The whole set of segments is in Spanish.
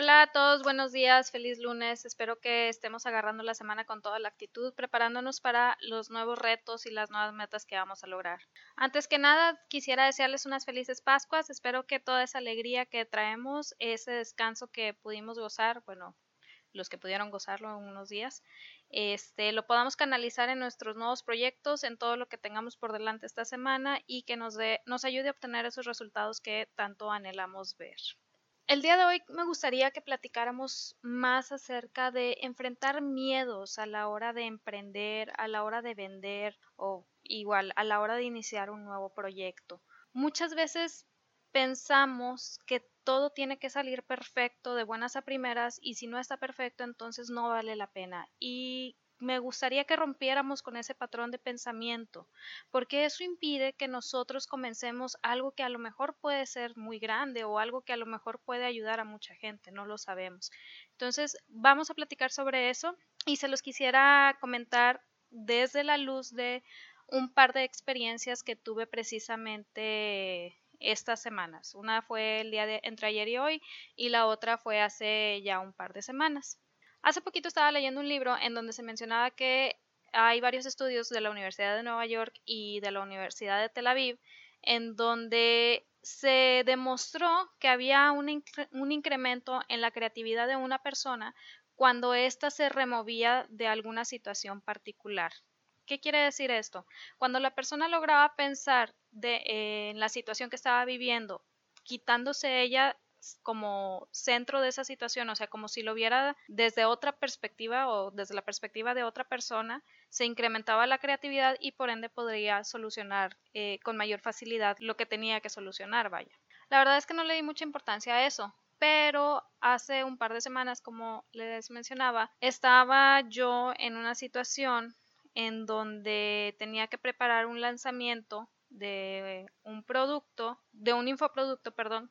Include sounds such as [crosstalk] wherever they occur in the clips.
Hola a todos, buenos días, feliz lunes. Espero que estemos agarrando la semana con toda la actitud, preparándonos para los nuevos retos y las nuevas metas que vamos a lograr. Antes que nada, quisiera desearles unas felices Pascuas. Espero que toda esa alegría que traemos, ese descanso que pudimos gozar, bueno, los que pudieron gozarlo en unos días, este, lo podamos canalizar en nuestros nuevos proyectos, en todo lo que tengamos por delante esta semana y que nos, ayude a obtener esos resultados que tanto anhelamos ver. El día de hoy me gustaría que platicáramos más acerca de enfrentar miedos a la hora de emprender, a la hora de vender o igual a la hora de iniciar un nuevo proyecto. Muchas veces pensamos que todo tiene que salir perfecto de buenas a primeras y si no está perfecto entonces no vale la pena. Y me gustaría que rompiéramos con ese patrón de pensamiento, porque eso impide que nosotros comencemos algo que a lo mejor puede ser muy grande o algo que a lo mejor puede ayudar a mucha gente, no lo sabemos. Entonces, vamos a platicar sobre eso y se los quisiera comentar desde la luz de un par de experiencias que tuve precisamente estas semanas. Una fue el día de entre ayer y hoy y la otra fue hace ya un par de semanas. Hace poquito estaba leyendo un libro en donde se mencionaba que hay varios estudios de la Universidad de Nueva York y de la Universidad de Tel Aviv en donde se demostró que había un, un incremento en la creatividad de una persona cuando ésta se removía de alguna situación particular. ¿Qué quiere decir esto? Cuando la persona lograba pensar eh, en la situación que estaba viviendo, quitándose ella como centro de esa situación, o sea, como si lo viera desde otra perspectiva o desde la perspectiva de otra persona, se incrementaba la creatividad y por ende podría solucionar eh, con mayor facilidad lo que tenía que solucionar, vaya. La verdad es que no le di mucha importancia a eso, pero hace un par de semanas, como les mencionaba, estaba yo en una situación en donde tenía que preparar un lanzamiento de un producto, de un infoproducto, perdón,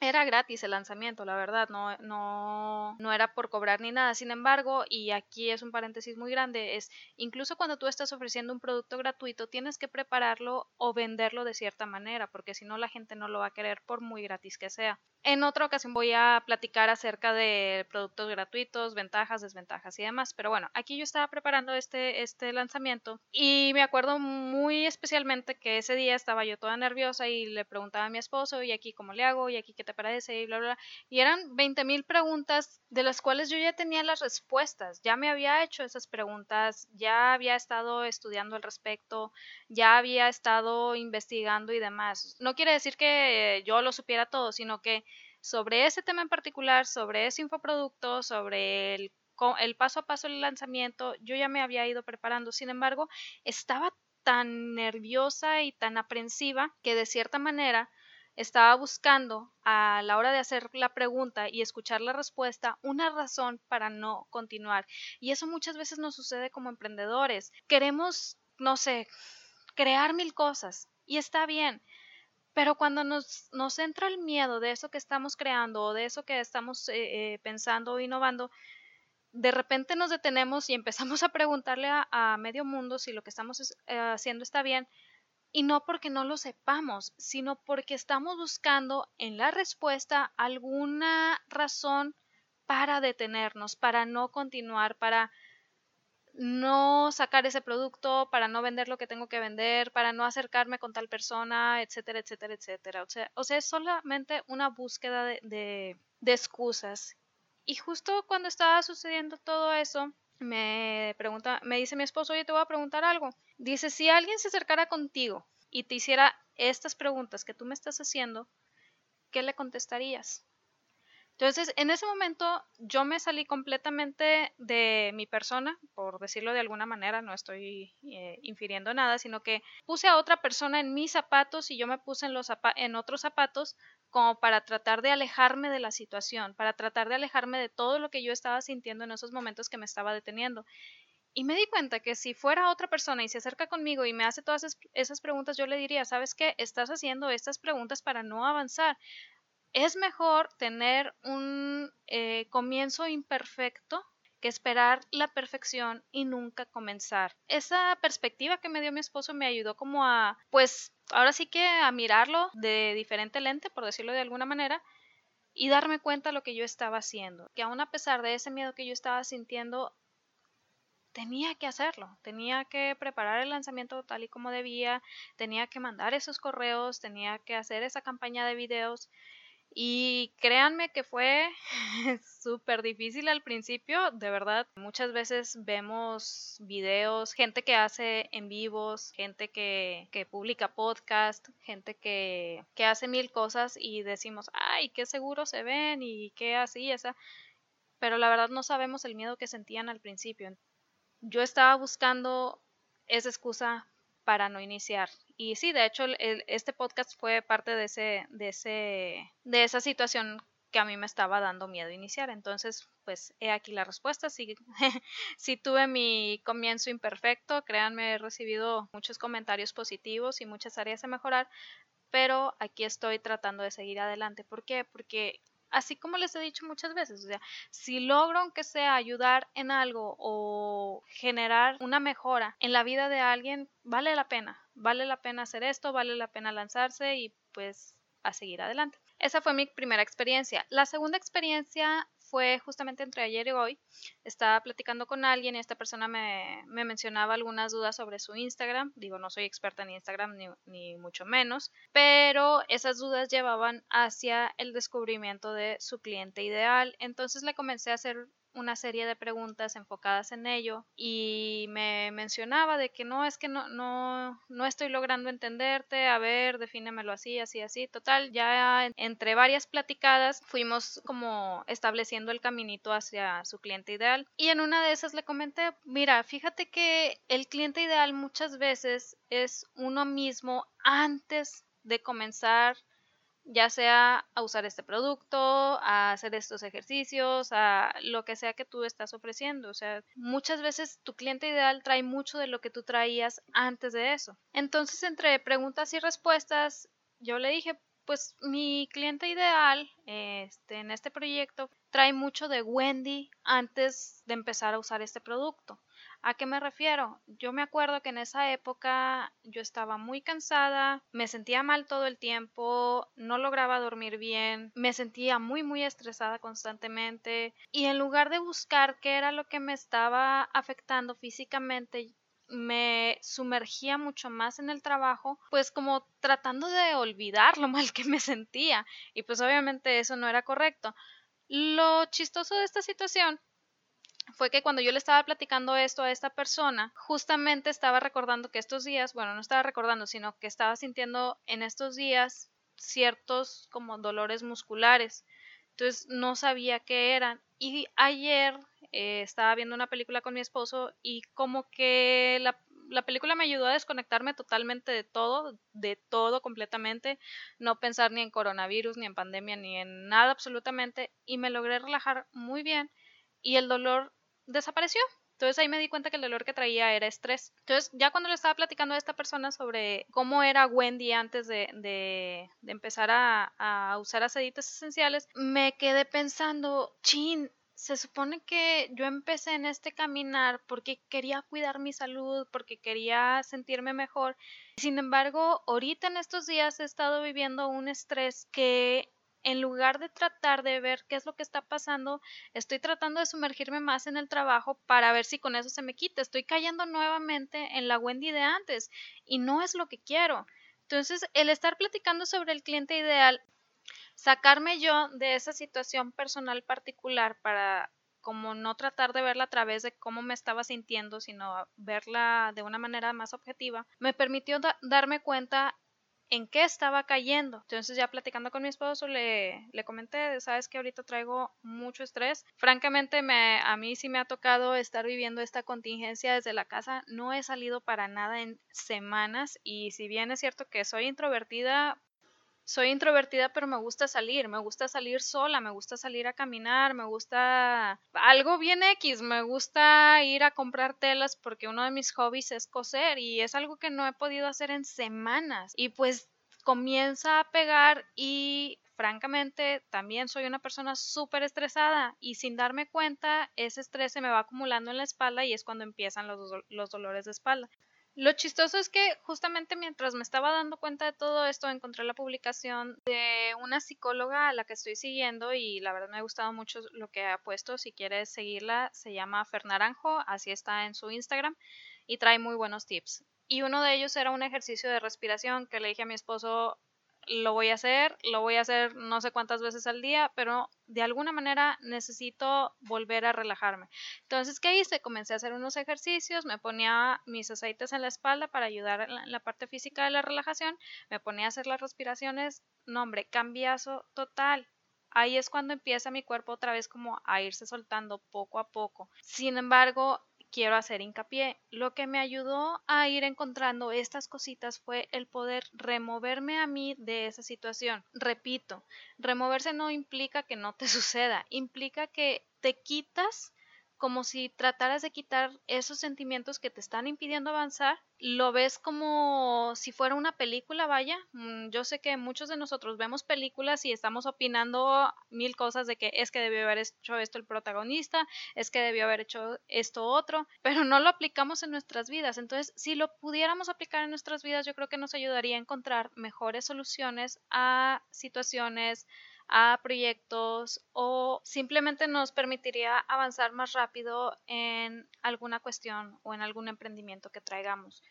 era gratis el lanzamiento, la verdad, no, no, no era por cobrar ni nada. Sin embargo, y aquí es un paréntesis muy grande, es incluso cuando tú estás ofreciendo un producto gratuito, tienes que prepararlo o venderlo de cierta manera, porque si no la gente no lo va a querer por muy gratis que sea. En otra ocasión voy a platicar acerca de productos gratuitos, ventajas, desventajas y demás. Pero bueno, aquí yo estaba preparando este, este lanzamiento y me acuerdo muy especialmente que ese día estaba yo toda nerviosa y le preguntaba a mi esposo, y aquí cómo le hago, y aquí qué te parece, y bla, bla. Y eran 20 mil preguntas de las cuales yo ya tenía las respuestas. Ya me había hecho esas preguntas, ya había estado estudiando al respecto, ya había estado investigando y demás. No quiere decir que yo lo supiera todo, sino que sobre ese tema en particular, sobre ese infoproducto, sobre el, el paso a paso del lanzamiento, yo ya me había ido preparando. Sin embargo, estaba tan nerviosa y tan aprensiva que de cierta manera estaba buscando a la hora de hacer la pregunta y escuchar la respuesta una razón para no continuar. Y eso muchas veces nos sucede como emprendedores. Queremos, no sé, crear mil cosas y está bien, pero cuando nos, nos entra el miedo de eso que estamos creando o de eso que estamos eh, eh, pensando o innovando, de repente nos detenemos y empezamos a preguntarle a, medio mundo si lo que estamos eh, haciendo está bien. Y no porque no lo sepamos, sino porque estamos buscando en la respuesta alguna razón para detenernos, para no continuar, para no sacar ese producto, para no vender lo que tengo que vender, para no acercarme con tal persona, etcétera, etcétera, etcétera. O sea, o sea es solamente una búsqueda de, de, de excusas. Y justo cuando estaba sucediendo todo eso, me pregunta, me dice mi esposo, oye, te voy a preguntar algo. Dice, si alguien se acercara contigo y te hiciera estas preguntas que tú me estás haciendo, ¿qué le contestarías? Entonces, en ese momento yo me salí completamente de mi persona, por decirlo de alguna manera, no estoy eh, infiriendo nada, sino que puse a otra persona en mis zapatos y yo me puse en, los en otros zapatos como para tratar de alejarme de la situación, para tratar de alejarme de todo lo que yo estaba sintiendo en esos momentos que me estaba deteniendo. Y me di cuenta que si fuera otra persona y se acerca conmigo y me hace todas esas preguntas, yo le diría, ¿sabes qué? Estás haciendo estas preguntas para no avanzar es mejor tener un eh, comienzo imperfecto que esperar la perfección y nunca comenzar. Esa perspectiva que me dio mi esposo me ayudó como a, pues, ahora sí que a mirarlo de diferente lente, por decirlo de alguna manera, y darme cuenta de lo que yo estaba haciendo, que aún a pesar de ese miedo que yo estaba sintiendo, tenía que hacerlo, tenía que preparar el lanzamiento tal y como debía, tenía que mandar esos correos, tenía que hacer esa campaña de videos y créanme que fue [laughs] súper difícil al principio, de verdad. Muchas veces vemos videos, gente que hace en vivos, gente que, que publica podcast, gente que, que hace mil cosas y decimos, ay, qué seguro se ven y qué así, esa. Pero la verdad no sabemos el miedo que sentían al principio yo estaba buscando esa excusa para no iniciar. Y sí, de hecho, este podcast fue parte de, ese, de, ese, de esa situación que a mí me estaba dando miedo iniciar. Entonces, pues he aquí la respuesta. Si, [laughs] si tuve mi comienzo imperfecto, créanme, he recibido muchos comentarios positivos y muchas áreas a mejorar, pero aquí estoy tratando de seguir adelante. ¿Por qué? Porque así como les he dicho muchas veces, o sea, si logro aunque sea ayudar en algo o generar una mejora en la vida de alguien, vale la pena, vale la pena hacer esto, vale la pena lanzarse y pues a seguir adelante. Esa fue mi primera experiencia. La segunda experiencia fue justamente entre ayer y hoy. Estaba platicando con alguien y esta persona me, mencionaba algunas dudas sobre su Instagram. Digo, no soy experta en Instagram ni, ni mucho menos, pero esas dudas llevaban hacia el descubrimiento de su cliente ideal. Entonces le comencé a hacer una serie de preguntas enfocadas en ello y me mencionaba de que no es que no no no estoy logrando entenderte, a ver, defínemelo así, así, así. Total, ya entre varias platicadas fuimos como estableciendo el caminito hacia su cliente ideal y en una de esas le comenté, mira, fíjate que el cliente ideal muchas veces es uno mismo antes de comenzar ya sea a usar este producto, a hacer estos ejercicios, a lo que sea que tú estás ofreciendo. O sea, muchas veces tu cliente ideal trae mucho de lo que tú traías antes de eso. Entonces, entre preguntas y respuestas, yo le dije, pues mi cliente ideal este, en este proyecto trae mucho de Wendy antes de empezar a usar este producto. ¿A qué me refiero? Yo me acuerdo que en esa época yo estaba muy cansada, me sentía mal todo el tiempo, no lograba dormir bien, me sentía muy muy estresada constantemente y en lugar de buscar qué era lo que me estaba afectando físicamente, me sumergía mucho más en el trabajo, pues como tratando de olvidar lo mal que me sentía y pues obviamente eso no era correcto. Lo chistoso de esta situación fue que cuando yo le estaba platicando esto a esta persona, justamente estaba recordando que estos días, bueno, no estaba recordando, sino que estaba sintiendo en estos días ciertos como dolores musculares. Entonces no sabía qué eran. Y ayer eh, estaba viendo una película con mi esposo y como que la, la película me ayudó a desconectarme totalmente de todo, de todo completamente, no pensar ni en coronavirus, ni en pandemia, ni en nada absolutamente, y me logré relajar muy bien y el dolor desapareció. Entonces ahí me di cuenta que el dolor que traía era estrés. Entonces ya cuando le estaba platicando a esta persona sobre cómo era Wendy antes de, de, empezar a, a, usar aceites esenciales, me quedé pensando, chin, se supone que yo empecé en este caminar porque quería cuidar mi salud, porque quería sentirme mejor. Sin embargo, ahorita en estos días he estado viviendo un estrés que en lugar de tratar de ver qué es lo que está pasando, estoy tratando de sumergirme más en el trabajo para ver si con eso se me quita. Estoy cayendo nuevamente en la Wendy de antes y no es lo que quiero. Entonces, el estar platicando sobre el cliente ideal, sacarme yo de esa situación personal particular para como no tratar de verla a través de cómo me estaba sintiendo, sino verla de una manera más objetiva, me permitió darme cuenta en qué estaba cayendo. Entonces ya platicando con mi esposo le, le comenté, sabes que ahorita traigo mucho estrés. Francamente me, a mí sí me ha tocado estar viviendo esta contingencia desde la casa. No he salido para nada en semanas y si bien es cierto que soy introvertida, soy introvertida, pero me gusta salir, me gusta salir sola, me gusta salir a caminar, me gusta algo bien X, me gusta ir a comprar telas porque uno de mis hobbies es coser y es algo que no he podido hacer en semanas y pues comienza a pegar y francamente también soy una persona súper estresada y sin darme cuenta ese estrés se me va acumulando en la espalda y es cuando empiezan los, los dolores de espalda. Lo chistoso es que justamente mientras me estaba dando cuenta de todo esto, encontré la publicación de una psicóloga a la que estoy siguiendo y la verdad me ha gustado mucho lo que ha puesto. Si quieres seguirla, se llama Fernaranjo, así está en su Instagram y trae muy buenos tips. Y uno de ellos era un ejercicio de respiración que le dije a mi esposo, lo voy a hacer, lo voy a hacer no sé cuántas veces al día, pero de alguna manera necesito volver a relajarme. Entonces, ¿qué hice? Comencé a hacer unos ejercicios, me ponía mis aceites en la espalda para ayudar en la, parte física de la relajación, me ponía a hacer las respiraciones, no hombre, cambiazo total. Ahí es cuando empieza mi cuerpo otra vez como a irse soltando poco a poco. Sin embargo, quiero hacer hincapié. Lo que me ayudó a ir encontrando estas cositas fue el poder removerme a mí de esa situación. Repito, removerse no implica que no te [laughs] suceda, implica que te quitas como si trataras de quitar esos sentimientos que te están impidiendo avanzar. Lo ves como si fuera una película, vaya. Mm, yo sé que muchos de nosotros vemos películas y estamos opinando mil cosas de que es que debió haber hecho esto el protagonista, es que debió haber hecho esto otro, pero no lo aplicamos en nuestras vidas. Entonces, si lo pudiéramos aplicar en nuestras vidas, yo creo que nos ayudaría a encontrar mejores soluciones a situaciones, a proyectos o simplemente nos permitiría avanzar más rápido en alguna cuestión o en algún emprendimiento que traigamos.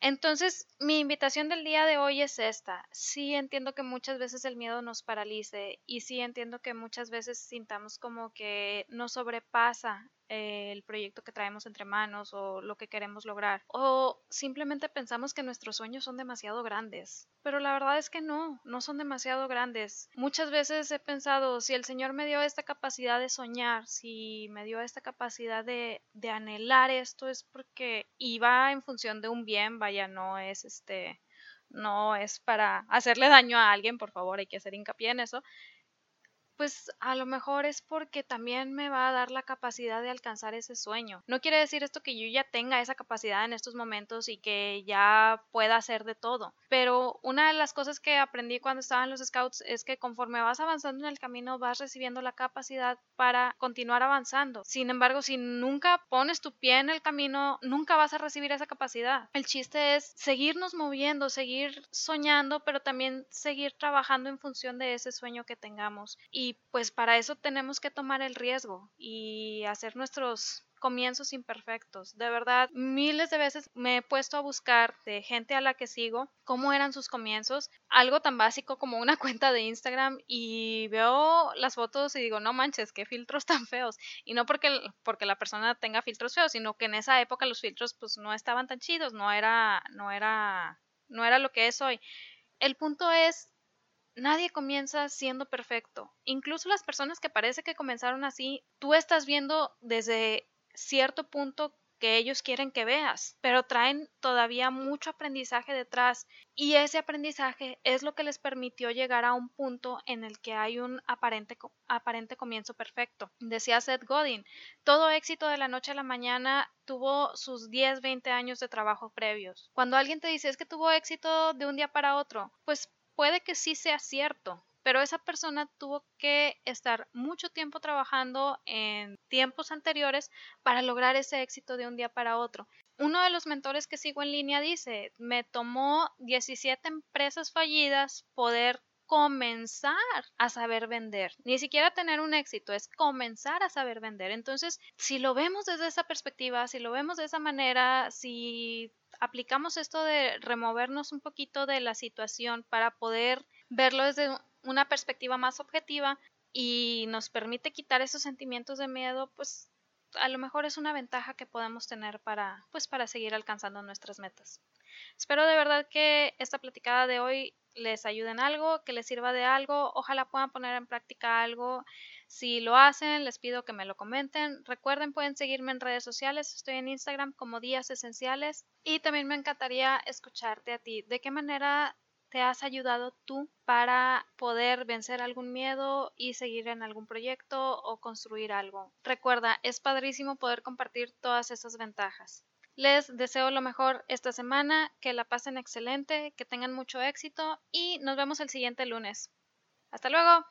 Entonces, mi invitación del día de hoy es esta. Sí entiendo que muchas veces el miedo nos paralice y sí entiendo que muchas veces sintamos como que nos sobrepasa el proyecto que traemos entre manos o lo que queremos lograr. O simplemente pensamos que nuestros sueños son demasiado grandes. Pero la verdad es que no, no son demasiado grandes. Muchas veces he pensado, si el Señor me dio esta capacidad de soñar, si me dio esta capacidad de, de anhelar esto, es porque iba en función de un bien, vaya, no es este, no es para hacerle daño a alguien, por favor, hay que hacer hincapié en eso pues a lo mejor es porque también me va a dar la capacidad de alcanzar ese sueño. No quiere decir esto que yo ya tenga esa capacidad en estos momentos y que ya pueda hacer de todo, pero una de las cosas que aprendí cuando estaba en los scouts es que conforme vas avanzando en el camino vas recibiendo la capacidad para continuar avanzando. Sin embargo, si nunca pones tu pie en el camino, nunca vas a recibir esa capacidad. El chiste es seguirnos moviendo, seguir soñando, pero también seguir trabajando en función de ese sueño que tengamos. Y y pues para eso tenemos que tomar el riesgo y hacer nuestros comienzos imperfectos. De verdad, miles de veces me he puesto a buscar de gente a la que sigo cómo eran sus comienzos, algo tan básico como una [laughs] cuenta de Instagram y veo las fotos y digo, no manches, qué filtros tan feos. Y no porque, porque la persona tenga filtros feos, sino que en esa época los filtros pues no estaban tan chidos, no era, no era, no era lo que es hoy. El punto es Nadie comienza siendo perfecto. Incluso las personas que parece que comenzaron así, tú estás viendo desde cierto punto que ellos quieren que veas, pero traen todavía mucho aprendizaje detrás y ese aprendizaje es lo que les permitió llegar a un punto en el que hay un aparente, aparente comienzo perfecto. Decía Seth Godin, todo éxito de la noche a la mañana tuvo sus 10, 20 años de trabajo previos. Cuando alguien te dice que tuvo éxito de un día para otro, pues puede que sí sea cierto, pero esa persona tuvo que estar mucho tiempo trabajando en tiempos anteriores para lograr ese éxito de un día para otro. Uno de los mentores que sigo en línea dice, me tomó 17 empresas fallidas poder comenzar a saber vender. Ni siquiera tener un éxito, es comenzar a saber vender. Entonces, si lo vemos desde esa perspectiva, si lo vemos de esa manera, si aplicamos esto de removernos un poquito de la situación para poder verlo desde una perspectiva más objetiva y nos permite quitar esos sentimientos de miedo, pues a lo mejor es una ventaja que podemos tener para pues para seguir alcanzando nuestras metas. Espero de verdad que esta platicada de hoy les ayude en algo, que les sirva de algo, ojalá puedan poner en práctica algo si lo hacen, les pido que me lo comenten. Recuerden, pueden seguirme en redes sociales. Estoy en Instagram como Días Esenciales. Y también me encantaría escucharte a ti. ¿De qué manera te has ayudado tú para poder vencer algún miedo y seguir en algún proyecto o construir algo? Recuerda, es padrísimo poder compartir todas esas ventajas. Les deseo lo mejor esta semana, que la pasen excelente, que tengan mucho éxito y nos vemos el siguiente lunes. Hasta luego.